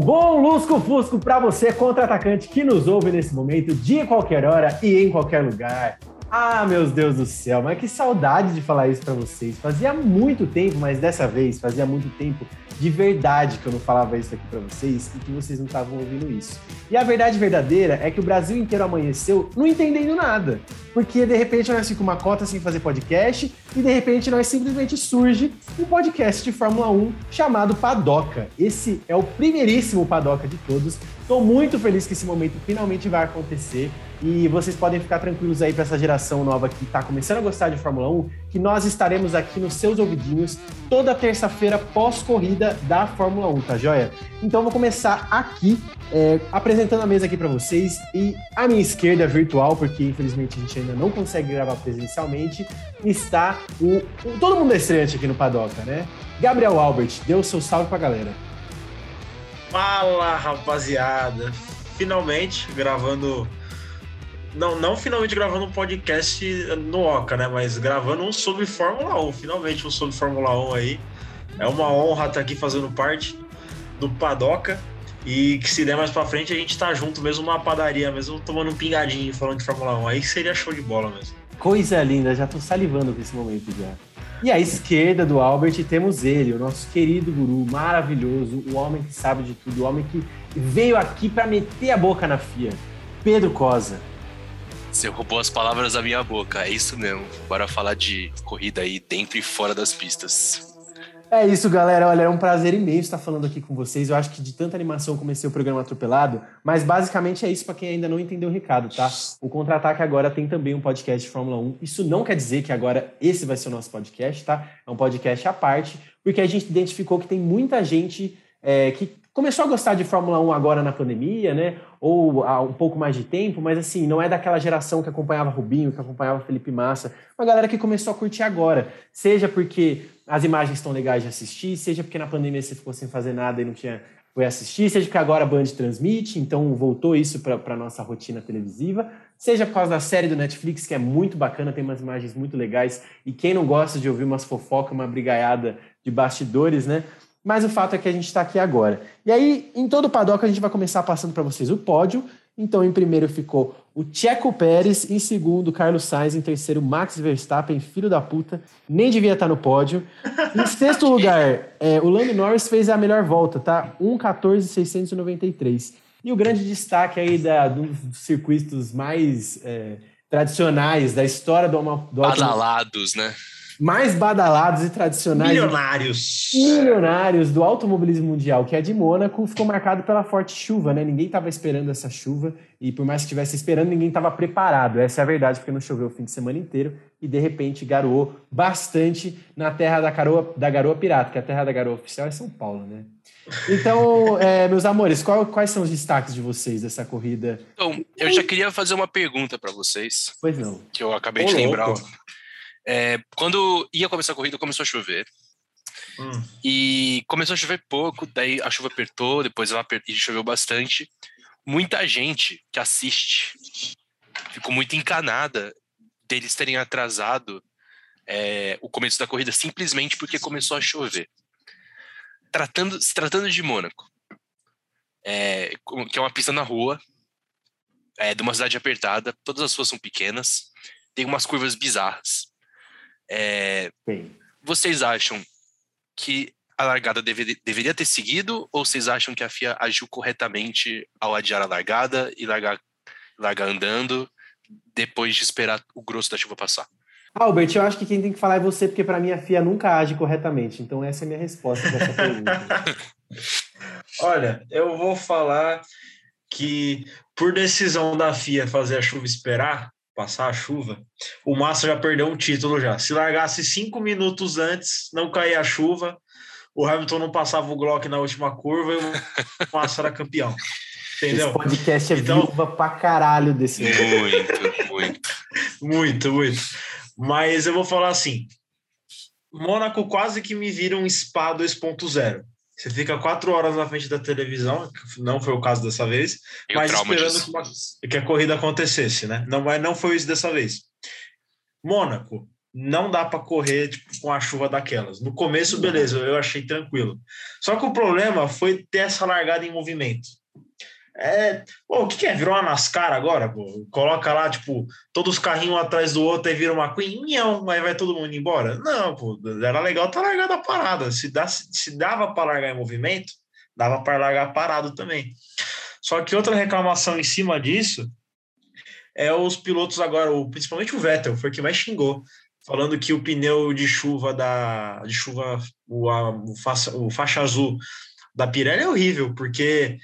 bom lusco-fusco para você, contra-atacante que nos ouve nesse momento, de qualquer hora e em qualquer lugar. Ah, meus Deus do céu, mas que saudade de falar isso para vocês. Fazia muito tempo, mas dessa vez fazia muito tempo de verdade que eu não falava isso aqui para vocês e que vocês não estavam ouvindo isso. E a verdade verdadeira é que o Brasil inteiro amanheceu não entendendo nada. Porque de repente nós ficamos uma cota sem fazer podcast e de repente nós simplesmente surge um podcast de Fórmula 1 chamado Padoca. Esse é o primeiríssimo Padoca de todos. Estou muito feliz que esse momento finalmente vai acontecer. E vocês podem ficar tranquilos aí para essa geração nova que está começando a gostar de Fórmula 1, que nós estaremos aqui nos seus ouvidinhos toda terça-feira pós-corrida da Fórmula 1, tá joia? Então vou começar aqui é, apresentando a mesa aqui para vocês e à minha esquerda virtual, porque infelizmente a gente ainda não consegue gravar presencialmente, está o, o todo mundo é estreante aqui no Padoca, né? Gabriel Albert, dê o seu salve para a galera. Fala, rapaziada! Finalmente gravando não, não finalmente gravando um podcast no Oca, né? Mas gravando um sobre Fórmula 1. Finalmente um sobre Fórmula 1 aí. É uma honra estar aqui fazendo parte do Padoca. E que se der mais pra frente a gente tá junto, mesmo numa padaria, mesmo tomando um pingadinho falando de Fórmula 1. Aí seria show de bola mesmo. Coisa linda, já tô salivando com esse momento já. E à esquerda do Albert temos ele, o nosso querido guru, maravilhoso, o homem que sabe de tudo, o homem que veio aqui para meter a boca na FIA, Pedro Cosa. Você roubou as palavras da minha boca, é isso mesmo. Bora falar de corrida aí dentro e fora das pistas. É isso, galera. Olha, é um prazer imenso estar falando aqui com vocês. Eu acho que de tanta animação comecei o programa atropelado, mas basicamente é isso para quem ainda não entendeu o recado, tá? O Contra-Ataque agora tem também um podcast de Fórmula 1. Isso não quer dizer que agora esse vai ser o nosso podcast, tá? É um podcast à parte, porque a gente identificou que tem muita gente é, que começou a gostar de Fórmula 1 agora na pandemia, né? Ou há um pouco mais de tempo, mas assim, não é daquela geração que acompanhava Rubinho, que acompanhava Felipe Massa. Uma galera que começou a curtir agora. Seja porque as imagens estão legais de assistir, seja porque na pandemia você ficou sem fazer nada e não tinha foi assistir, seja porque agora a Band transmite, então voltou isso para a nossa rotina televisiva, seja por causa da série do Netflix, que é muito bacana, tem umas imagens muito legais, e quem não gosta de ouvir umas fofocas, uma brigaiada de bastidores, né? Mas o fato é que a gente está aqui agora. E aí, em todo o paddock, a gente vai começar passando para vocês o pódio. Então, em primeiro ficou o Checo Pérez, em segundo, Carlos Sainz, em terceiro, Max Verstappen, filho da puta, nem devia estar tá no pódio. Em sexto lugar, é, o Lando Norris fez a melhor volta, tá? 1,14,693. E o grande destaque aí da, dos circuitos mais é, tradicionais da história do, do Badalados, né? Mais badalados e tradicionais. Milionários. Milionários do automobilismo mundial, que é de Mônaco, ficou marcado pela forte chuva, né? Ninguém estava esperando essa chuva e por mais que estivesse esperando, ninguém estava preparado. Essa é a verdade, porque não choveu o fim de semana inteiro e de repente garoou bastante na terra da garoa, da garoa pirata, que a terra da garoa oficial é São Paulo, né? Então, é, meus amores, qual, quais são os destaques de vocês dessa corrida? Então, eu já queria fazer uma pergunta para vocês. Pois não. Que eu acabei Ô, de lembrar. Louco. É, quando ia começar a corrida, começou a chover. Hum. E começou a chover pouco, daí a chuva apertou, depois ela apertou, e choveu bastante. Muita gente que assiste ficou muito encanada deles terem atrasado é, o começo da corrida simplesmente porque começou a chover. Tratando, se tratando de Mônaco, é, que é uma pista na rua, é, de uma cidade apertada, todas as ruas são pequenas, tem umas curvas bizarras. É, vocês acham que a largada deve, deveria ter seguido ou vocês acham que a FIA agiu corretamente ao adiar a largada e largar, largar andando depois de esperar o grosso da chuva passar? Albert, eu acho que quem tem que falar é você, porque para mim a FIA nunca age corretamente. Então essa é a minha resposta para essa pergunta. Olha, eu vou falar que por decisão da FIA fazer a chuva esperar, passar a chuva, o Massa já perdeu um título já. Se largasse cinco minutos antes, não caía a chuva, o Hamilton não passava o Glock na última curva e o Massa era campeão. Entendeu? Esse podcast é então, viúva pra caralho desse Muito, muito. muito, muito. Mas eu vou falar assim, Mônaco quase que me vira um SPA 2.0. Você fica quatro horas na frente da televisão, não foi o caso dessa vez, e mas esperando que, uma, que, a corrida acontecesse, né? Não, mas não foi isso dessa vez. Mônaco, não dá para correr tipo, com a chuva daquelas. No começo, beleza, eu achei tranquilo. Só que o problema foi ter essa largada em movimento. É, pô, o que, que, é? Virou uma NASCAR agora? Pô? Coloca lá, tipo, todos os carrinhos um atrás do outro e vira uma Queen, mião, vai todo mundo embora. Não, pô, era legal tá largada a parada. Se, dá, se dava para largar em movimento, dava para largar parado também. Só que outra reclamação em cima disso é os pilotos agora, principalmente o Vettel, foi que mais xingou, falando que o pneu de chuva da de chuva o, a, o, faixa, o faixa azul da Pirelli é horrível, porque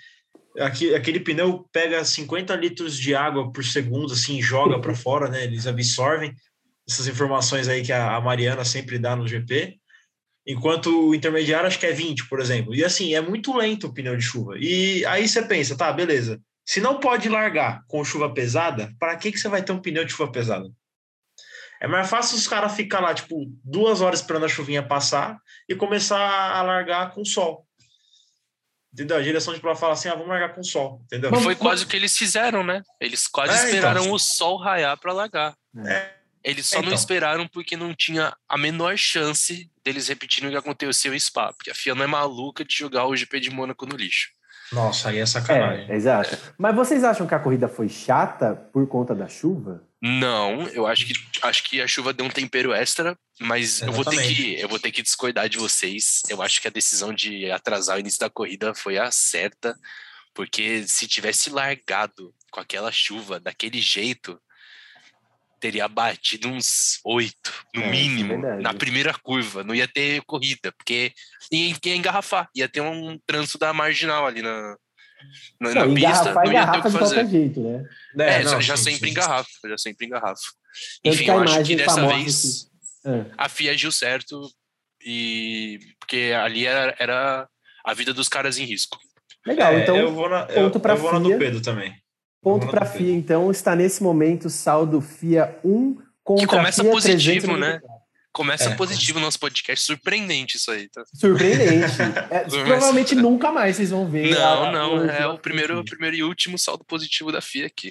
aquele pneu pega 50 litros de água por segundo, assim, joga para fora, né? Eles absorvem essas informações aí que a, Mariana sempre dá no GP enquanto o intermediário acho que é 20, por exemplo. E assim, é muito lento o pneu de chuva. E aí você pensa, tá, beleza. Se não pode largar com chuva pesada, para que, que você vai ter um pneu de chuva pesada? É mais fácil os caras ficar lá, tipo, duas horas esperando a chuvinha passar e começar a largar com sol. Entendeu? A direção de prova fala assim: ah, vamos largar com sol. Entendeu? Foi quase o que eles fizeram, né? Eles quase é, então. esperaram então, o sol raiar para largar. É. Eles só então. não esperaram porque não tinha a menor chance deles repetirem o que aconteceu em Spa, porque a FIA não é maluca de jogar o GP de Mônaco no lixo. Nossa, aí é sacanagem. É, exato. É. Mas vocês acham que a corrida foi chata por conta da chuva? Não, eu acho que acho que a chuva deu um tempero extra, mas eu vou ter que eu vou ter que discordar de vocês. Eu acho que a decisão de atrasar o início da corrida foi a certa, porque se tivesse largado com aquela chuva daquele jeito, teria batido uns oito, no é, mínimo, é na primeira curva. Não ia ter corrida, porque ia, ia engarrafar, ia ter um trânsito da marginal ali na, na, não, na pista. Não ia ter o que fazer. Jeito, né? É, é não, já sim, sempre sim. engarrafa, já sempre engarrafa. Enfim, eu acho que dessa vez é. a FIA agiu certo, e porque ali era, era a vida dos caras em risco. Legal, é, então eu vou na, eu, eu vou na do Pedro também. Ponto para a FIA, então, está nesse momento saldo FIA 1 contra Que começa FIA positivo, né? Começa é. positivo o nosso podcast, surpreendente isso aí. Tá? Surpreendente. É, provavelmente nunca mais vocês vão ver. Não, a, não, é o primeiro, primeiro e último saldo positivo da FIA aqui.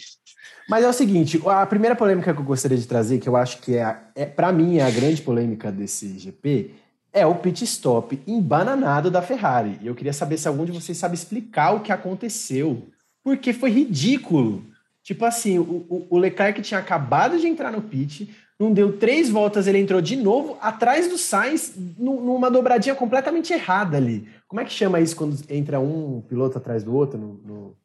Mas é o seguinte, a primeira polêmica que eu gostaria de trazer, que eu acho que é, é para mim é a grande polêmica desse GP, é o pit stop embananado da Ferrari. E eu queria saber se algum de vocês sabe explicar o que aconteceu porque foi ridículo. Tipo assim, o, o Leclerc tinha acabado de entrar no pit, não deu três voltas, ele entrou de novo atrás do Sainz, numa dobradinha completamente errada ali. Como é que chama isso quando entra um piloto atrás do outro no, no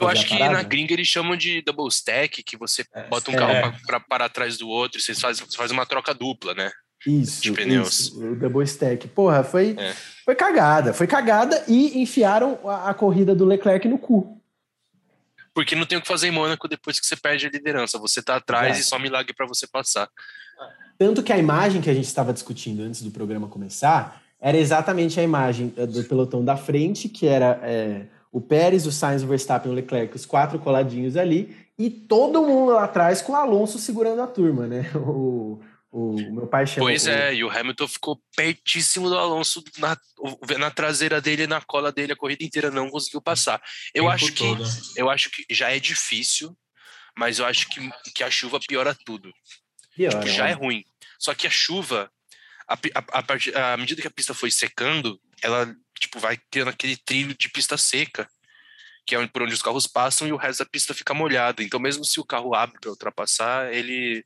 eu acho que na gringa eles chamam de double stack, que você é, bota um é. carro para parar atrás do outro e você faz, você faz uma troca dupla, né? Isso, de pneus. Isso, o double stack. Porra, foi, é. foi cagada. Foi cagada e enfiaram a, a corrida do Leclerc no cu porque não tem o que fazer em Mônaco depois que você perde a liderança. Você tá atrás é. e só milagre para você passar. Tanto que a imagem que a gente estava discutindo antes do programa começar era exatamente a imagem eh, do pelotão da frente, que era é, o Pérez, o Sainz, o Verstappen, o Leclerc, os quatro coladinhos ali, e todo mundo lá atrás com o Alonso segurando a turma, né? O, o meu pai chama. Pois é, e o Hamilton ficou pertíssimo do Alonso na, na traseira dele, na cola dele a corrida inteira, não conseguiu passar. Eu acho que eu acho que já é difícil, mas eu acho que, que a chuva piora tudo. Piora, tipo, já é ruim. Só que a chuva, a, a, a, a medida que a pista foi secando, ela tipo vai criando aquele trilho de pista seca que é por onde os carros passam e o resto da pista fica molhado. Então, mesmo se o carro abre para ultrapassar, ele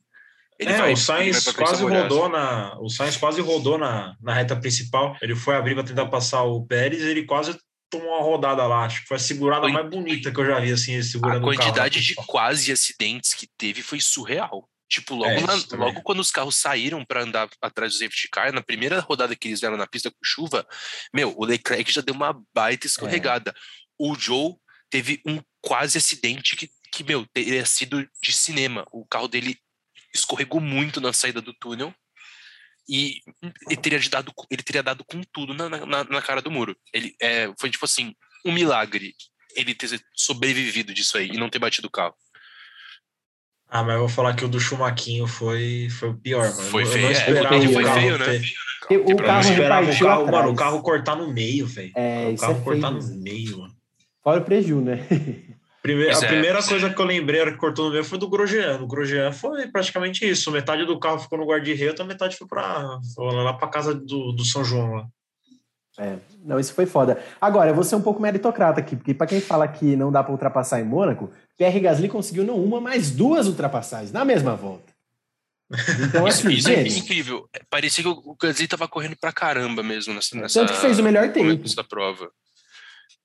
ele é, vai, o Sainz quase rodou na, o Sainz quase rodou na, na reta principal. Ele foi abrir para tentar passar o Pérez, ele quase tomou uma rodada lá. Acho que foi a segurada foi... mais bonita que eu já vi assim, segurando A quantidade de quase acidentes que teve foi surreal. Tipo, logo, é, na, logo quando os carros saíram para andar atrás do safety car, na primeira rodada que eles deram na pista com chuva, meu, o Leclerc já deu uma baita escorregada. É. O Joe teve um quase acidente que, que, meu, teria sido de cinema. O carro dele escorregou muito na saída do túnel e ele teria dado, ele teria dado com tudo na, na, na cara do muro. Ele é, foi tipo assim, um milagre ele ter sobrevivido disso aí e não ter batido o carro. Ah, mas eu vou falar que o do Chumaquinho foi, foi o pior, mano. Foi feio, é, foi feio, né? Ter... O, carro esperava o carro, mano, o carro cortar no meio, velho. É, o carro é cortar no meio, mano. Fora o preju, né? Primeira, a é, primeira é. coisa que eu lembrei que cortou no meio foi do Grosjean. O Grosjean foi praticamente isso. Metade do carro ficou no guarda-reio, a metade foi para lá para casa do, do São João lá. É, não, isso foi foda. Agora, eu vou ser um pouco meritocrata aqui, porque para quem fala que não dá para ultrapassar em Mônaco, Pierre Gasly conseguiu não uma, mas duas ultrapassagens na mesma volta. Então, assim, isso, é incrível. Parecia que o Gasly tava correndo pra caramba mesmo nessa. nessa Tanto que fez o melhor tempo. da prova.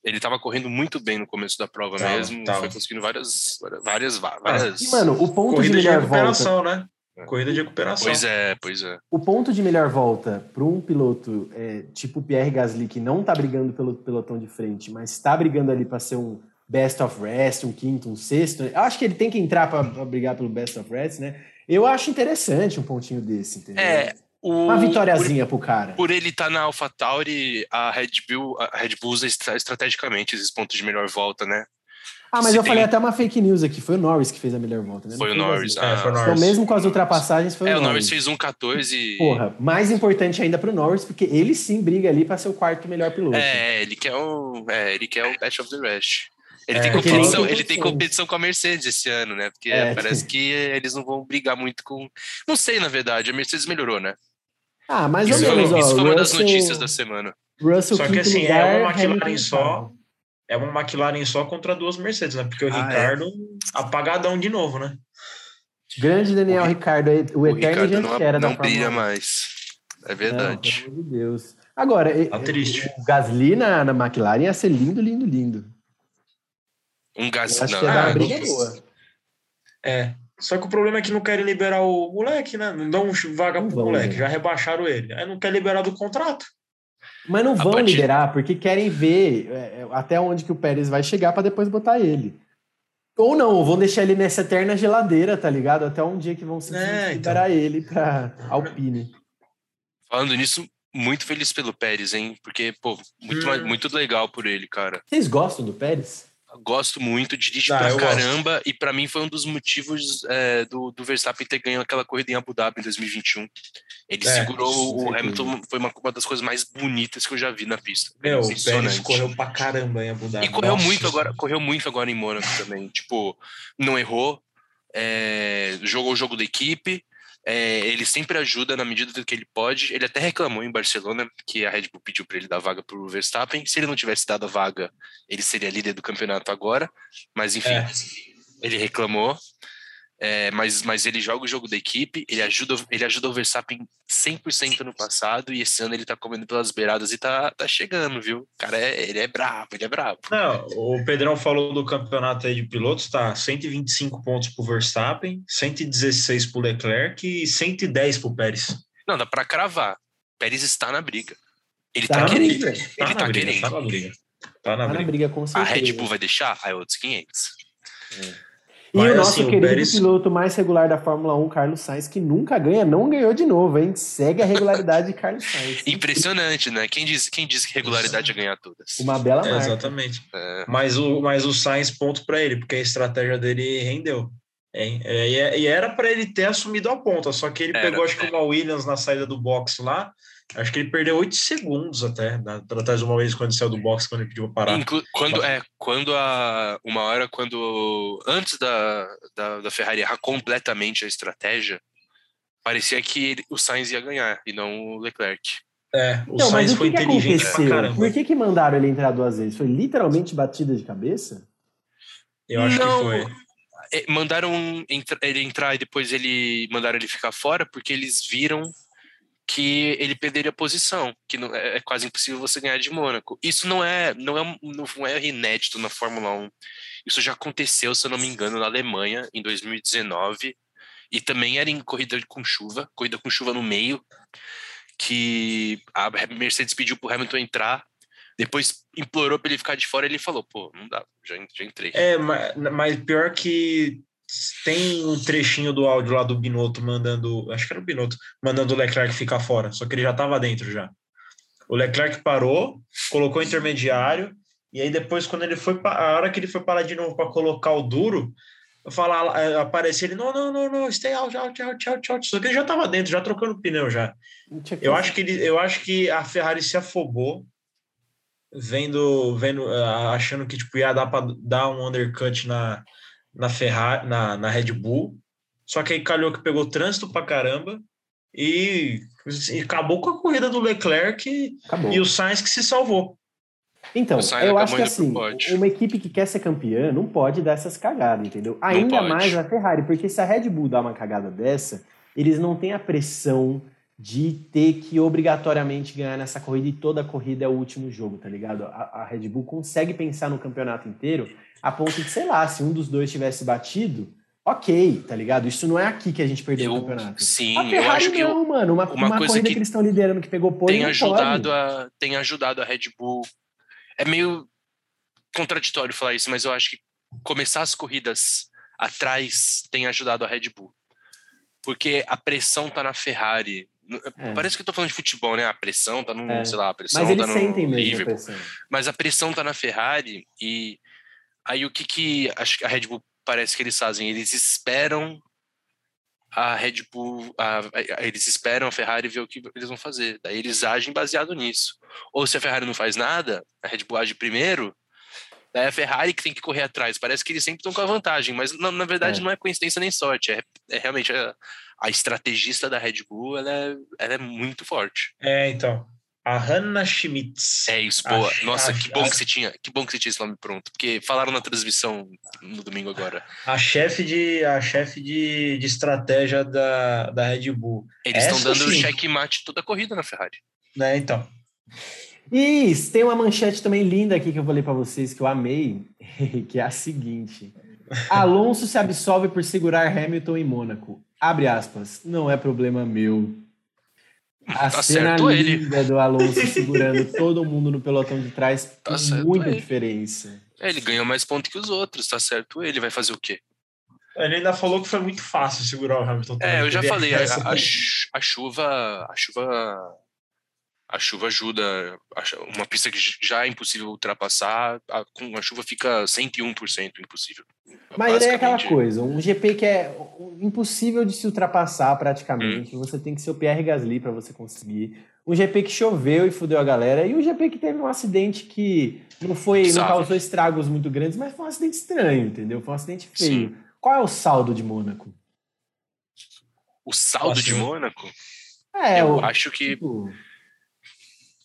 Ele tava correndo muito bem no começo da prova tava, mesmo. Tava. Foi conseguindo várias. várias, várias... E, mano, o ponto Corrida de melhor de recuperação, volta... né? Corrida de recuperação. Pois é, pois é. O ponto de melhor volta para um piloto é, tipo Pierre Gasly, que não tá brigando pelo pelotão de frente, mas está brigando ali para ser um best of rest, um quinto, um sexto. Eu acho que ele tem que entrar para brigar pelo best of rest, né? Eu acho interessante um pontinho desse, entendeu? É, o, Uma vitóriazinha por, pro cara. Por ele estar tá na AlphaTauri, a Red Bull, a Red Bull usa estrategicamente esses pontos de melhor volta, né? Ah, mas Se eu tem... falei até uma fake news aqui. Foi o Norris que fez a melhor volta, né? Foi, o Norris, ah, é, foi o Norris. Então, mesmo com as ultrapassagens, foi é, o Norris. É, o Norris fez um 14 Porra, mais importante ainda pro Norris, porque ele sim briga ali para ser o quarto melhor piloto. É, ele quer o, é, ele quer o Best of the Rest. Ele, é, tem competição, ele, ele tem competição com a Mercedes esse ano, né? Porque é, parece que eles não vão brigar muito com. Não sei, na verdade, a Mercedes melhorou, né? Ah, mais ou menos. Isso foi uma das notícias da semana. Russell só que assim, lugar, é uma McLaren só. É uma McLaren só contra duas Mercedes, né? Porque o ah, é. Ricardo é. apagadão de novo, né? Grande Daniel o Ricardo, o, o eterno Ricardo não, era não brilha mais. É verdade. Não, pelo amor de Deus. Agora, tá triste. o Gasly na, na McLaren ia ser lindo, lindo, lindo. Um Gasly. Não, que uma briga boa. É. Só que o problema é que não querem liberar o moleque, né? Não dão vaga pro moleque, já rebaixaram ele. Aí não quer liberar do contrato. Mas não vão partir... liberar, porque querem ver é, é, até onde que o Pérez vai chegar para depois botar ele. Ou não, vão deixar ele nessa eterna geladeira, tá ligado? Até um dia que vão se é, liberar então... ele pra Alpine. Falando nisso, muito feliz pelo Pérez, hein? Porque, pô, muito, hum. muito legal por ele, cara. Vocês gostam do Pérez? Gosto muito, dirige ah, pra caramba, gosto. e para mim foi um dos motivos é, do, do Verstappen ter ganho aquela corrida em Abu Dhabi em 2021. Ele é, segurou o Hamilton, foi uma, uma das coisas mais bonitas que eu já vi na pista. Meu, o Pérez correu pra caramba em Abu Dhabi. E correu muito agora, correu muito agora em Mônaco também. Tipo, não errou, é, jogou o jogo da equipe, é, ele sempre ajuda na medida do que ele pode. Ele até reclamou em Barcelona que a Red Bull pediu para ele dar vaga para o Verstappen. Se ele não tivesse dado a vaga, ele seria líder do campeonato agora. Mas enfim, é. ele reclamou. É, mas, mas ele joga o jogo da equipe, ele ajuda, ele ajuda o Verstappen 100% no passado e esse ano ele tá comendo pelas beiradas e tá, tá chegando, viu? O cara, é, ele é bravo, ele é bravo. Não, o Pedrão falou do campeonato aí de pilotos, tá 125 pontos pro Verstappen, 116 pro Leclerc e 110 pro Pérez. Não, dá pra cravar. Pérez está na briga. Ele tá, tá querendo. Briga. Ele tá, tá briga, querendo. Tá na briga. Tá na, tá briga. briga. com certeza. A Red Bull vai deixar? Aí outros 500. É. E Mas, o nosso assim, querido o Pérez... piloto mais regular da Fórmula 1, Carlos Sainz, que nunca ganha, não ganhou de novo, hein? Segue a regularidade de Carlos Sainz. Impressionante, né? Quem diz, quem diz que regularidade é ganhar todas? Uma bela marca. É, exatamente. É. Mas, o, mas o Sainz, ponto para ele, porque a estratégia dele rendeu. É, e era para ele ter assumido a ponta, só que ele era, pegou, acho que uma Williams na saída do box lá, Acho que ele perdeu oito segundos até, na, atrás de uma vez quando saiu do box, quando ele pediu parar. Inclu quando, é, quando a. Uma hora, quando. Antes da, da, da Ferrari errar completamente a estratégia, parecia que ele, o Sainz ia ganhar e não o Leclerc. É, o não, Sainz foi que inteligente que pra caramba. Por que, que mandaram ele entrar duas vezes? Foi literalmente batida de cabeça? Eu acho não, que foi. É, mandaram ele entrar e depois ele mandaram ele ficar fora porque eles viram que ele perderia posição, que não, é, é quase impossível você ganhar de Mônaco. Isso não é, não é, não é inédito na Fórmula 1. Isso já aconteceu, se eu não me engano, na Alemanha em 2019 e também era em corrida com chuva, corrida com chuva no meio, que a Mercedes pediu para o Hamilton entrar, depois implorou para ele ficar de fora, ele falou, pô, não dá, já, já entrei. É, mas, mas pior que tem um trechinho do áudio lá do Binotto mandando, acho que era o Binotto, mandando o Leclerc ficar fora, só que ele já estava dentro já. O Leclerc parou, colocou o intermediário, e aí depois, quando ele foi, a hora que ele foi parar de novo para colocar o duro, falar, é, aparecer ele, não, não, não, não, stay out, out, out, out, out. Só que ele já estava dentro, já trocando pneu já. Eu acho que ele, eu acho que a Ferrari se afobou vendo, vendo, achando que tipo, ia dar para dar um undercut na, na Ferrari, na, na Red Bull. Só que aí calhou que pegou trânsito para caramba e, e, acabou com a corrida do Leclerc acabou. e o Sainz que se salvou. Então, eu acho que assim, uma equipe que quer ser campeã não pode dar essas cagadas, entendeu? Ainda mais a Ferrari, porque se a Red Bull dá uma cagada dessa, eles não têm a pressão de ter que obrigatoriamente ganhar nessa corrida e toda a corrida é o último jogo, tá ligado? A, a, Red Bull consegue pensar no campeonato inteiro a ponto de, sei lá, se um dos dois tivesse batido, ok, tá ligado? Isso não é aqui que a gente perdeu eu, o campeonato. Sim, a eu acho que não, eu, mano. Uma, uma, uma corrida que, que, eles estão liderando que pegou pole tem ajudado a Tem ajudado a Red Bull. É meio contraditório falar isso, mas eu acho que começar as corridas atrás tem ajudado a Red Bull. Porque a pressão tá na Ferrari é. Parece que eu tô falando de futebol, né? A pressão tá no, é. sei lá, a pressão Mas eles tá sentem no mesmo Liverpool. A pressão. Mas a pressão tá na Ferrari e aí o que que a Red Bull parece que eles fazem? Eles esperam a Red Bull, a, a, eles esperam a Ferrari ver o que eles vão fazer. Daí eles agem baseado nisso. Ou se a Ferrari não faz nada, a Red Bull age primeiro, daí a Ferrari que tem que correr atrás. Parece que eles sempre estão com a vantagem, mas na, na verdade é. não é coincidência nem sorte, é, é realmente a, a estrategista da Red Bull, ela é, ela é muito forte. É, então. A Hannah Schmitz. É isso, boa. A, Nossa, a, que bom a, que você tinha, que bom que você tinha esse nome pronto, porque falaram na transmissão no domingo agora. A chefe de a chefe de, de estratégia da, da Red Bull. Eles estão dando sim. checkmate toda a corrida na Ferrari. Né, então. E tem uma manchete também linda aqui que eu vou ler para vocês que eu amei, que é a seguinte: Alonso se absolve por segurar Hamilton em Mônaco. Abre aspas, não é problema meu. A tá cena linda ele. do Alonso segurando todo mundo no pelotão de trás tá com muita ele. diferença. É, ele ganhou mais pontos que os outros, tá certo ele. Vai fazer o quê? Ele ainda falou que foi muito fácil segurar o Hamilton. É, eu já falei, a, a, a, chuva, a chuva a chuva ajuda. Uma pista que já é impossível ultrapassar, a, com a chuva fica 101% impossível. Mas é aquela coisa, um GP que é impossível de se ultrapassar praticamente. Hum. Você tem que ser o Pierre Gasly para você conseguir. Um GP que choveu e fudeu a galera. E um GP que teve um acidente que não foi, não causou estragos muito grandes, mas foi um acidente estranho, entendeu? Foi um acidente feio. Sim. Qual é o saldo de Mônaco? O saldo Nossa, de Mônaco? É, eu acho que. Tipo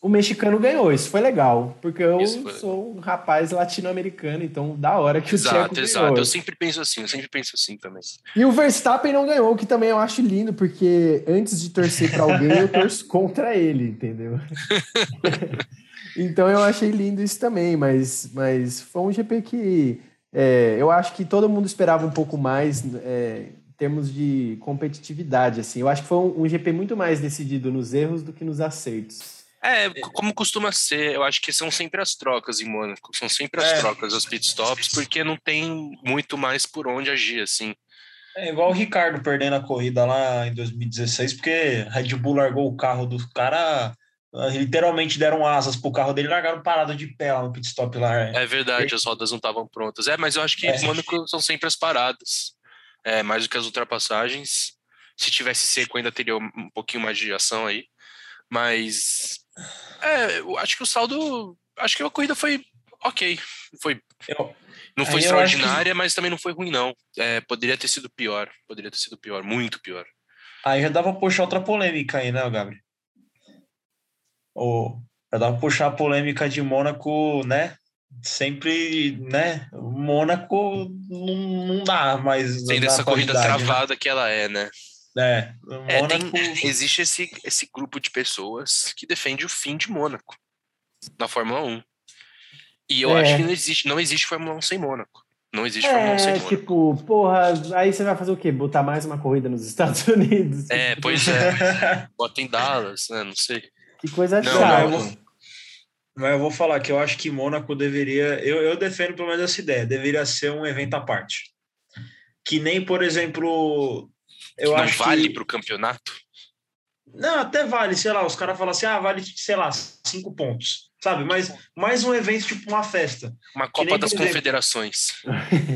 o mexicano ganhou, isso foi legal, porque eu sou um rapaz latino-americano, então da hora que o exato, Tcheco ganhou. Exato, eu sempre penso assim, eu sempre penso assim também. E o Verstappen não ganhou, o que também eu acho lindo, porque antes de torcer para alguém, eu torço contra ele, entendeu? então eu achei lindo isso também, mas, mas foi um GP que é, eu acho que todo mundo esperava um pouco mais é, em termos de competitividade, assim. Eu acho que foi um, um GP muito mais decidido nos erros do que nos acertos. É, como costuma ser, eu acho que são sempre as trocas em Mônaco, são sempre as é. trocas, os pitstops, porque não tem muito mais por onde agir, assim. É igual o Ricardo perdendo a corrida lá em 2016, porque Red Bull largou o carro do cara, literalmente deram asas pro carro dele largaram parado de pé lá no pitstop lá. É verdade, as rodas não estavam prontas. É, mas eu acho que é. Mônaco são sempre as paradas, é, mais do que as ultrapassagens. Se tivesse seco, ainda teria um pouquinho mais de ação aí. Mas é, eu acho que o saldo. Acho que a corrida foi ok. Foi. Eu, não foi extraordinária, que... mas também não foi ruim, não. É, poderia ter sido pior. Poderia ter sido pior, muito pior. Aí já dava pra puxar outra polêmica aí, né, Gabriel? Ou já dava pra puxar a polêmica de Mônaco, né? Sempre, né? Mônaco não, não dá mais. Tem dessa corrida né? travada né? que ela é, né? É, é tem, existe esse, esse grupo de pessoas que defende o fim de Mônaco na Fórmula 1. E eu é. acho que não existe, não existe Fórmula 1 sem Mônaco. Não existe é, Fórmula 1 sem Mônaco. Tipo, porra, aí você vai fazer o quê? Botar mais uma corrida nos Estados Unidos? É, pois é. Bota em Dallas, né? Não sei. Que coisa não, chata. Não, Mas eu vou falar que eu acho que Mônaco deveria. Eu, eu defendo pelo menos essa ideia. Deveria ser um evento à parte. Que nem, por exemplo, eu não acho vale que... para o campeonato? Não, até vale, sei lá, os caras falam assim, ah, vale, sei lá, cinco pontos, sabe? Mas mais um evento, tipo uma festa. Uma Copa nem, das exemplo, Confederações.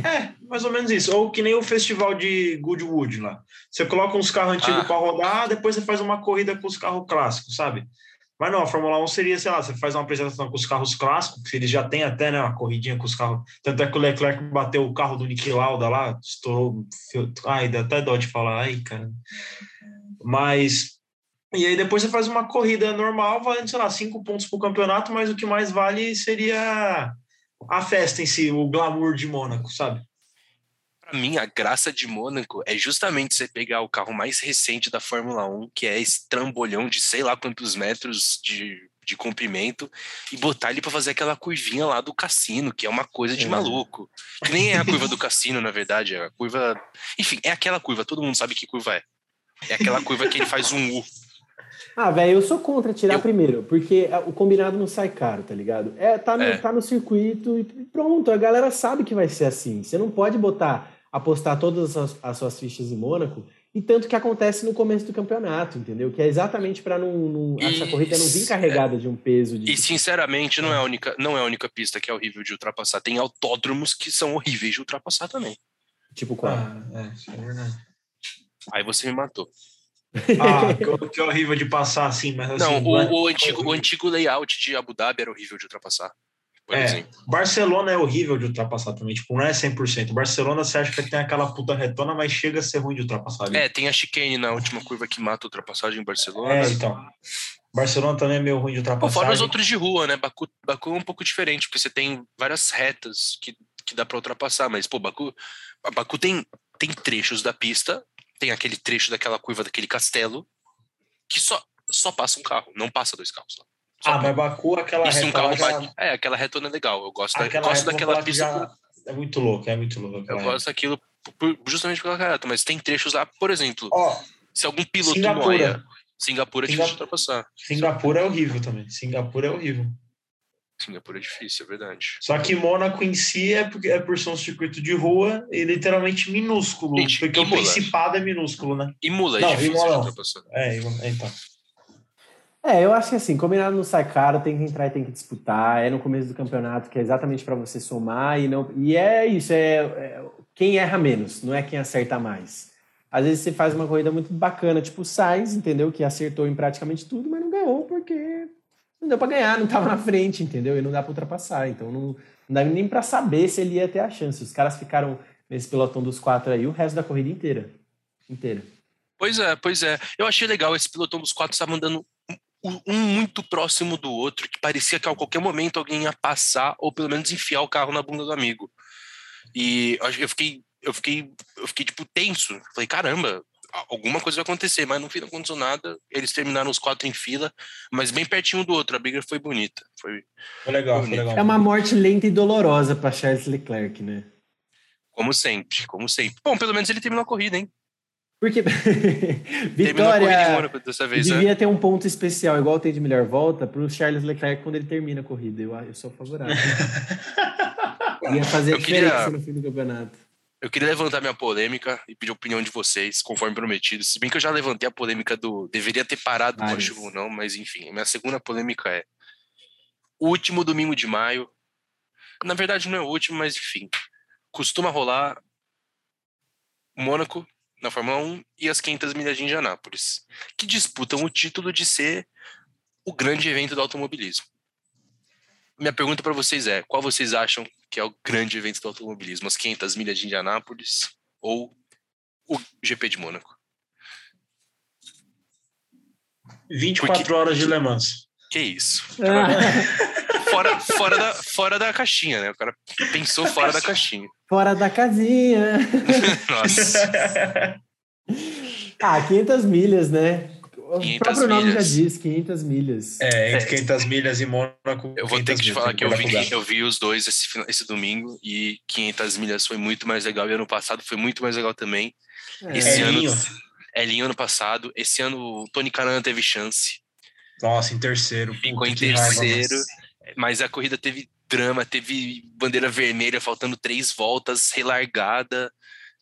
É, mais ou menos isso. Ou que nem o festival de Goodwood lá. Você coloca uns carros antigos ah. para rodar, depois você faz uma corrida com os carros clássicos, sabe? Mas não, a Fórmula 1 seria, sei lá, você faz uma apresentação com os carros clássicos, que eles já têm até, né, uma corridinha com os carros. Tanto é que o Leclerc bateu o carro do Nick Lauda lá, estourou. Ai, dá até dó de falar, ai, cara. Mas. E aí depois você faz uma corrida normal, valendo, sei lá, cinco pontos pro campeonato, mas o que mais vale seria a festa em si, o glamour de Mônaco, sabe? Para mim, a graça de Mônaco é justamente você pegar o carro mais recente da Fórmula 1, que é esse trambolhão de sei lá quantos metros de, de comprimento, e botar ele para fazer aquela curvinha lá do cassino, que é uma coisa de é. maluco. Que nem é a curva do cassino, na verdade, é a curva. Enfim, é aquela curva, todo mundo sabe que curva é. É aquela curva que ele faz um U. Ah, velho, eu sou contra tirar eu... primeiro, porque o combinado não sai caro, tá ligado? É, tá no, é. Tá no circuito e pronto, a galera sabe que vai ser assim. Você não pode botar apostar todas as, as, suas fichas em Mônaco, e tanto que acontece no começo do campeonato, entendeu? Que é exatamente para não, não essa corrida não vir carregada é, de um peso. De... E sinceramente, não é, a única, não é a única pista que é horrível de ultrapassar. Tem autódromos que são horríveis de ultrapassar também. Tipo qual? Ah, é, é verdade. Aí você me matou. Ah, que, que horrível de passar assim, mas assim, Não, o, é o, antigo, o antigo layout de Abu Dhabi era horrível de ultrapassar é, exemplo. Barcelona é horrível de ultrapassar também, tipo, não é 100%. Barcelona você acha que tem aquela puta retona, mas chega a ser ruim de ultrapassar. Ali. É, tem a chicane na última curva que mata a ultrapassagem em Barcelona. É, então. Barcelona também é meio ruim de ultrapassagem. Fora os outros de rua, né? Baku, Baku é um pouco diferente, porque você tem várias retas que, que dá para ultrapassar, mas, pô, Baku, Baku tem, tem trechos da pista, tem aquele trecho daquela curva daquele castelo, que só, só passa um carro, não passa dois carros lá. Só ah, mas Baku, aquela Isso, reta um já... É, aquela retona é legal. Eu gosto, da, gosto daquela pista. Já... É muito louco, é muito louco. Eu gosto daquilo justamente pela careta, mas tem trechos lá, por exemplo, oh, se algum piloto Singapura. moia, Singapura é difícil de ultrapassar. Singapura é horrível também. Singapura é horrível. Singapura é difícil, é verdade. Só que Mônaco em si é, porque, é por ser um circuito de rua e literalmente minúsculo. Gente, porque o Principado é minúsculo, né? E Mula é não, difícil de ultrapassar. É, então. É, eu acho que assim, combinado não sai caro, tem que entrar e tem que disputar. É no começo do campeonato que é exatamente para você somar e não. E é isso, é, é, quem erra menos, não é quem acerta mais. Às vezes você faz uma corrida muito bacana, tipo o Sainz, entendeu? Que acertou em praticamente tudo, mas não ganhou porque não deu para ganhar, não estava na frente, entendeu? E não dá para ultrapassar. Então não, não dá nem para saber se ele ia ter a chance. Os caras ficaram nesse pelotão dos quatro aí o resto da corrida inteira. Inteira. Pois é, pois é. Eu achei legal esse pelotão dos quatro estava andando um muito próximo do outro, que parecia que a qualquer momento alguém ia passar ou pelo menos enfiar o carro na bunda do amigo. E eu fiquei, eu fiquei, eu fiquei tipo tenso. Falei, caramba, alguma coisa vai acontecer, mas no fim não aconteceu nada. Eles terminaram os quatro em fila, mas bem pertinho do outro. A briga foi bonita. Foi, foi legal, foi legal. É uma morte lenta e dolorosa para Charles Leclerc, né? Como sempre, como sempre. Bom, pelo menos ele terminou a corrida, hein? Porque Vitória dessa vez, devia né? ter um ponto especial, igual tem de melhor volta, para o Charles Leclerc quando ele termina a corrida. Eu, eu sou favorável. Ia fazer eu diferença queria, no fim do campeonato. Eu queria levantar minha polêmica e pedir a opinião de vocês, conforme prometido. Se bem que eu já levantei a polêmica do deveria ter parado o ou não, mas enfim. Minha segunda polêmica é último domingo de maio. Na verdade, não é o último, mas enfim. Costuma rolar Mônaco na Fórmula 1 e as 500 milhas de Indianápolis, que disputam o título de ser o grande evento do automobilismo. Minha pergunta para vocês é: qual vocês acham que é o grande evento do automobilismo? As 500 milhas de Indianápolis ou o GP de Mônaco? 24 Porque... horas de Le Mans. Que isso? Ah. fora, fora, da, fora da caixinha, né? O cara pensou fora da caixinha. Fora da casinha. Nossa. ah, 500 milhas, né? O próprio nome já diz, 500 milhas. É, entre 500 milhas e Mônaco. Eu vou ter que te falar que eu vi, eu vi os dois esse, esse domingo e 500 milhas foi muito mais legal. E ano passado foi muito mais legal também. É. Esse é ano. Linho. É linho ano passado. Esse ano o Tony Canan teve chance. Nossa, em terceiro. Ficou em terceiro. Raiva, mas a corrida teve drama, teve bandeira vermelha, faltando três voltas, relargada.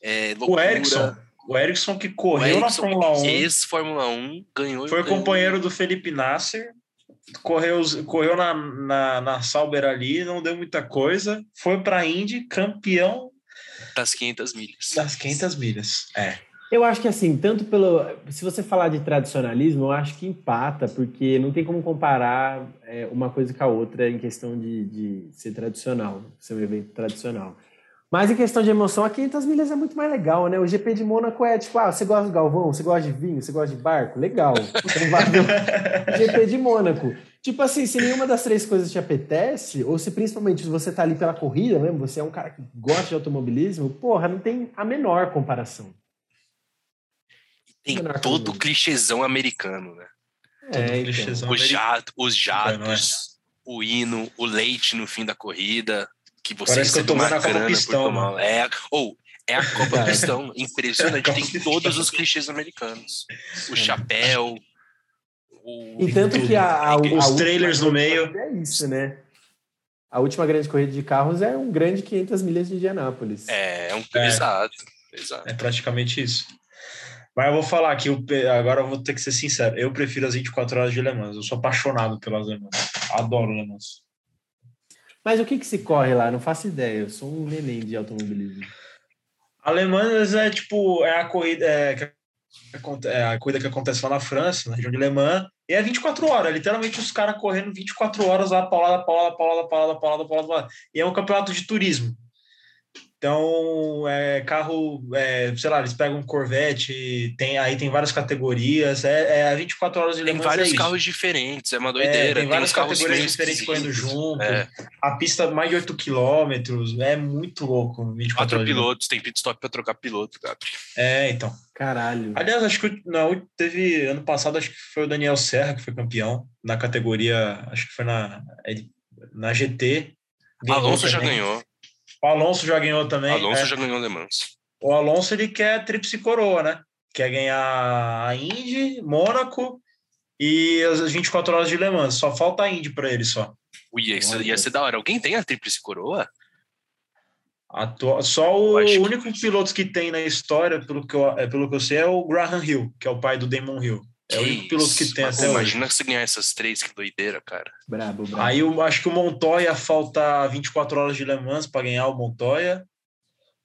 É, o Ericsson, o Ericsson que correu Erickson, na Fórmula 1. Ex-Fórmula 1, ganhou. Foi ganhou. companheiro do Felipe Nasser. Correu, correu na, na, na Sauber ali, não deu muita coisa. Foi para a Indy, campeão das 500 milhas. Das 500 milhas, é. Eu acho que assim, tanto pelo. Se você falar de tradicionalismo, eu acho que empata, porque não tem como comparar é, uma coisa com a outra em questão de, de ser tradicional, ser um evento tradicional. Mas em questão de emoção, a 500 milhas é muito mais legal, né? O GP de Mônaco é tipo, ah, você gosta do Galvão, você gosta de vinho, você gosta de barco? Legal. GP de Mônaco. Tipo assim, se nenhuma das três coisas te apetece, ou se principalmente se você tá ali pela corrida mesmo, você é um cara que gosta de automobilismo, porra, não tem a menor comparação. Tem menor todo o clichêzão americano, né? É, então. os, jato, os jatos, o hino, o leite no fim da corrida que você Parece que eu tô vendo a Copa Pistão. Tomar... É, ou é a Copa Pistão, impressionante. Tem todos os clichês americanos. O é. chapéu. O... E tanto que a, a, os a trailers no meio. É isso, né? A última grande corrida de carros é um grande 500 milhas de Indianápolis. É, é um é. exato, exato. É praticamente isso. Mas eu vou falar aqui, agora eu vou ter que ser sincero. Eu prefiro as 24 horas de Le Mans. Eu sou apaixonado pelas Le Mans. Adoro Le Mans. Mas o que, que se corre lá? Não faço ideia. Eu sou um neném de automobilismo. Alemãs é tipo, é a corrida é, que, é a corrida que acontece lá na França, na região de Le Mans, e é 24 horas, literalmente os caras correndo 24 horas lá, paulada, paulada, paulada, paulada, paulada, paulada, paulada. E é um campeonato de turismo. Então, é, carro, é, sei lá, eles pegam um Corvette, tem, aí tem várias categorias, é, é 24 horas de Tem vários é carros diferentes, é uma doideira. É, tem várias tem categorias diferentes correndo junto. É. A pista mais de 8 quilômetros, é muito louco. 24 Quatro pilotos, tem pit stop para trocar piloto, cara. É, então. Caralho. Aliás, acho que não, teve ano passado, acho que foi o Daniel Serra que foi campeão na categoria, acho que foi na, na GT. Alonso já ganhou. O Alonso já ganhou também. Alonso é. já ganhou Le Mans. O Alonso ele quer tríplice coroa, né? Quer ganhar a Indy, Mônaco e as 24 horas de Le Mans. Só falta a Indy para ele só. Ui, ia, ser, ia ser da hora. Alguém tem a tríplice coroa? Atua... Só o único piloto que tem na história, pelo que, eu, é, pelo que eu sei, é o Graham Hill, que é o pai do Damon Hill. É que o único piloto que tem até Imagina hoje. se ganhar essas três, que doideira, cara. Brabo, brabo. Aí eu acho que o Montoya falta 24 horas de Le Mans para ganhar o Montoya.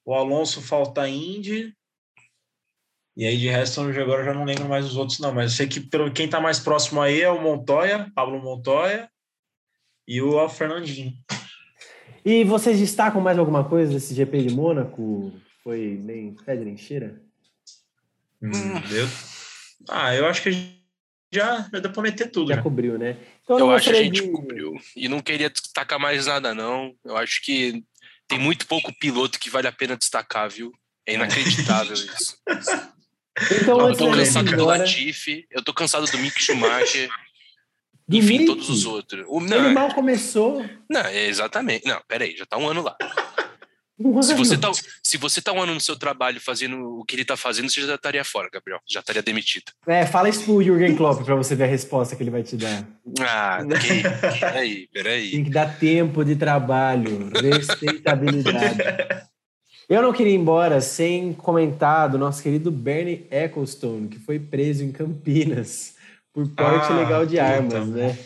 O Alonso falta Indy. E aí, de resto, agora eu já não lembro mais os outros, não. Mas eu sei que pelo, quem está mais próximo aí é o Montoya, Pablo Montoya e o Fernandinho. E vocês destacam mais alguma coisa desse GP de Mônaco? Foi nem pede nem cheira? Hum, Deus. Ah, eu acho que já, já deu para meter tudo. Já né? cobriu, né? Então, eu acho que a gente de... cobriu. E não queria destacar mais nada, não. Eu acho que tem muito pouco piloto que vale a pena destacar, viu? É inacreditável isso. Então, eu tô cansado do Latifi, eu tô cansado do Mick Schumacher. Do enfim, Mick? todos os outros. O, não, Ele mal começou. Não, exatamente. Não, peraí, já tá um ano lá. Se você, tá, se você tá um ano no seu trabalho fazendo o que ele tá fazendo, você já estaria fora, Gabriel. Já estaria demitido. É, fala isso pro Jürgen Klopp pra você ver a resposta que ele vai te dar. Ah, peraí, peraí. Tem que dar tempo de trabalho, respeitabilidade. Eu não queria ir embora sem comentar do nosso querido Bernie Ecclestone, que foi preso em Campinas por porte ah, legal de armas, né?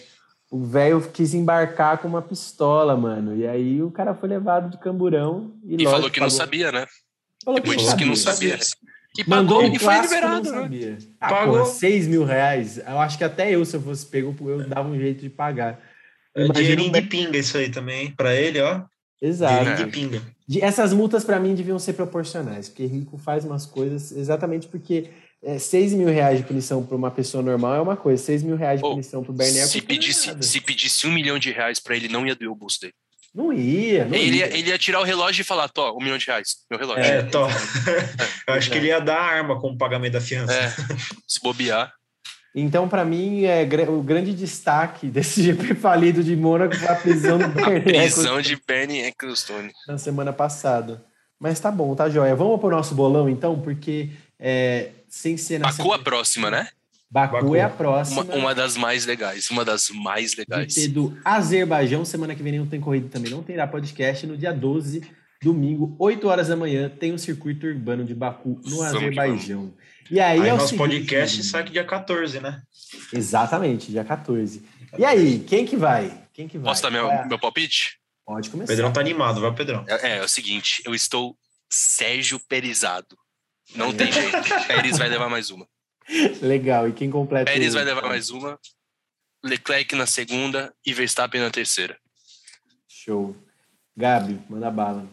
O velho quis embarcar com uma pistola, mano. E aí o cara foi levado de camburão. E, e falou que pagou. não sabia, né? Falou Depois disse que não sabia. Que Mandou pagou, um e foi liberado, não né? Ah, pagou. Porra, 6 mil reais. Eu acho que até eu, se eu fosse pego, eu dava um jeito de pagar. É dinheirinho de pinga isso aí também, para ele, ó. Exato. Dinheirinho de pinga. Essas multas, para mim, deviam ser proporcionais, porque rico faz umas coisas exatamente porque é, 6 mil reais de punição para uma pessoa normal é uma coisa, 6 mil reais de punição para o Bernie se pedisse, é se pedisse um milhão de reais para ele, não ia doer o bolso dele. Não ia, não ele ia. Ele ia tirar o relógio e falar, Tó, um milhão de reais, meu relógio. É, Tó. Eu acho que ele ia dar a arma como pagamento da fiança. É, se bobear. Então, para mim, é o grande destaque desse GP falido de Mônaco foi a prisão do Bernie A prisão de Bernie Ecclestone. Na semana passada. Mas tá bom, tá joia. Vamos pro nosso bolão, então, porque é, sem ser na Baku a próxima, né? Baku, Baku, é a próxima. Uma, uma, das mais legais, uma das mais legais. GP do Azerbaijão, semana que vem não tem corrida também, não terá podcast. No dia 12, domingo, 8 horas da manhã, tem o circuito urbano de Baku no vamos Azerbaijão. E aí, aí é o nosso seguinte, podcast sai dia 14, né? Exatamente, dia 14. E aí, quem que vai? Quem que vai? Posso dar meu, é? meu palpite? Pode começar. Pedrão tá animado, vai, Pedrão. É, é, é o seguinte, eu estou Sérgio Perizado. Não tem jeito. Pérez vai levar mais uma. Legal. E quem completa? Pérez vai levar mais uma. Leclerc na segunda e Verstappen na terceira. Show. Gabi, manda bala.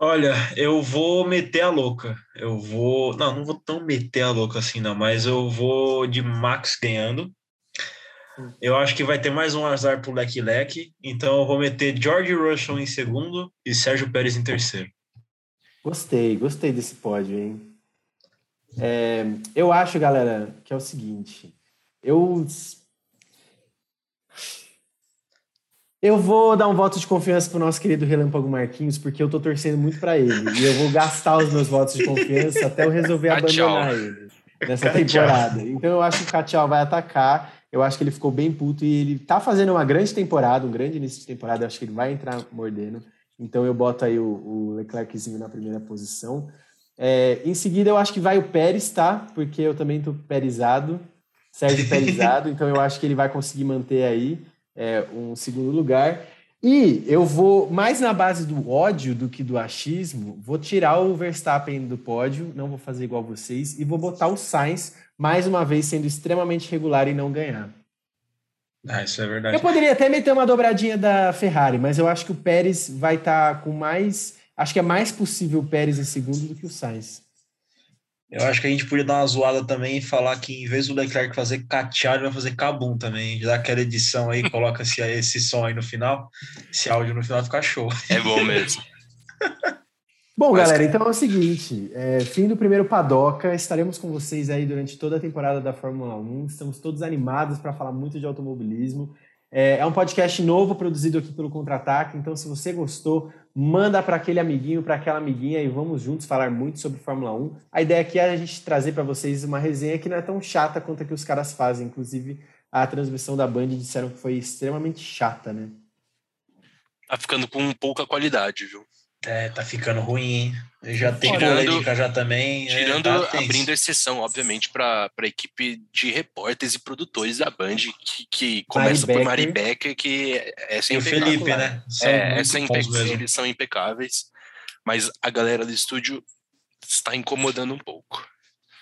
Olha, eu vou meter a louca. Eu vou. Não, não vou tão meter a louca assim, não, mas eu vou de Max ganhando. Eu acho que vai ter mais um azar pro Leclerc, então eu vou meter George Russell em segundo e Sérgio Pérez em terceiro. Gostei, gostei desse pódio, hein? É, eu acho, galera, que é o seguinte. Eu Eu vou dar um voto de confiança pro nosso querido Relâmpago Marquinhos, porque eu tô torcendo muito para ele. E eu vou gastar os meus votos de confiança até eu resolver abandonar ele nessa temporada. Então eu acho que o Cachal vai atacar. Eu acho que ele ficou bem puto e ele tá fazendo uma grande temporada, um grande início de temporada. Eu acho que ele vai entrar mordendo. Então eu boto aí o, o Leclerczinho na primeira posição. É, em seguida, eu acho que vai o Pérez, tá? Porque eu também tô perizado, Sérgio perizado. então eu acho que ele vai conseguir manter aí é, um segundo lugar. E eu vou, mais na base do ódio do que do achismo, vou tirar o Verstappen do pódio, não vou fazer igual vocês, e vou botar o Sainz, mais uma vez, sendo extremamente regular e não ganhar. Ah, isso é verdade. Eu poderia até meter uma dobradinha da Ferrari, mas eu acho que o Pérez vai estar tá com mais. Acho que é mais possível o Pérez em segundo do que o Sainz. Eu acho que a gente podia dar uma zoada também e falar que em vez do Leclerc fazer catear, ele vai fazer cabum também. Dá aquela edição aí, coloca esse, esse som aí no final. Esse áudio no final fica show. É bom mesmo. Bom, Mas, galera, então é o seguinte: é, fim do primeiro Padoca, estaremos com vocês aí durante toda a temporada da Fórmula 1. Estamos todos animados para falar muito de automobilismo. É, é, um podcast novo produzido aqui pelo Contra-Ataque, então se você gostou, manda para aquele amiguinho, para aquela amiguinha e vamos juntos falar muito sobre Fórmula 1. A ideia aqui é a gente trazer para vocês uma resenha que não é tão chata quanto a que os caras fazem. Inclusive, a transmissão da Band disseram que foi extremamente chata, né? Tá ficando com pouca qualidade, viu? É, tá ficando ruim, hein? Já tem tirando, polêmica já também. É, tirando, é, tá abrindo exceção, obviamente, para a equipe de repórteres e produtores da Band, que, que começa Mari por Mari Becker, que é sem E o Felipe, né? São é, é impecáveis, eles são impecáveis, mas a galera do estúdio está incomodando um pouco.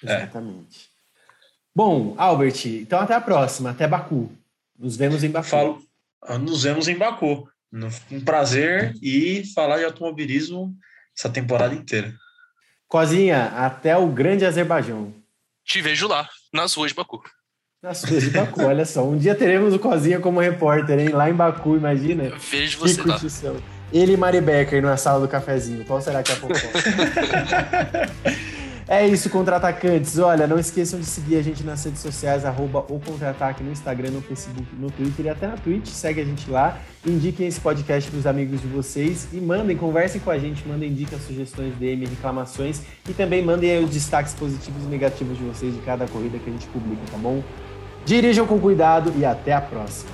É. Exatamente. Bom, Albert, então até a próxima, até Baku. Nos vemos em Baku. Falo, nos vemos em Baku. Um prazer e falar de automobilismo essa temporada inteira. Cozinha, até o grande Azerbaijão. Te vejo lá, nas ruas de Baku. Nas ruas de Baku, olha só. Um dia teremos o Cozinha como repórter, hein? Lá em Baku, imagina. Vejo você lá. Ele e Mari Becker na sala do cafezinho. Qual será que é a fofoca? É isso, contra-atacantes. Olha, não esqueçam de seguir a gente nas redes sociais, arroba o Contra-Ataque no Instagram, no Facebook, no Twitter e até na Twitch. Segue a gente lá. Indiquem esse podcast para os amigos de vocês e mandem, conversem com a gente, mandem dicas, sugestões, DM, reclamações e também mandem aí os destaques positivos e negativos de vocês de cada corrida que a gente publica, tá bom? Dirijam com cuidado e até a próxima.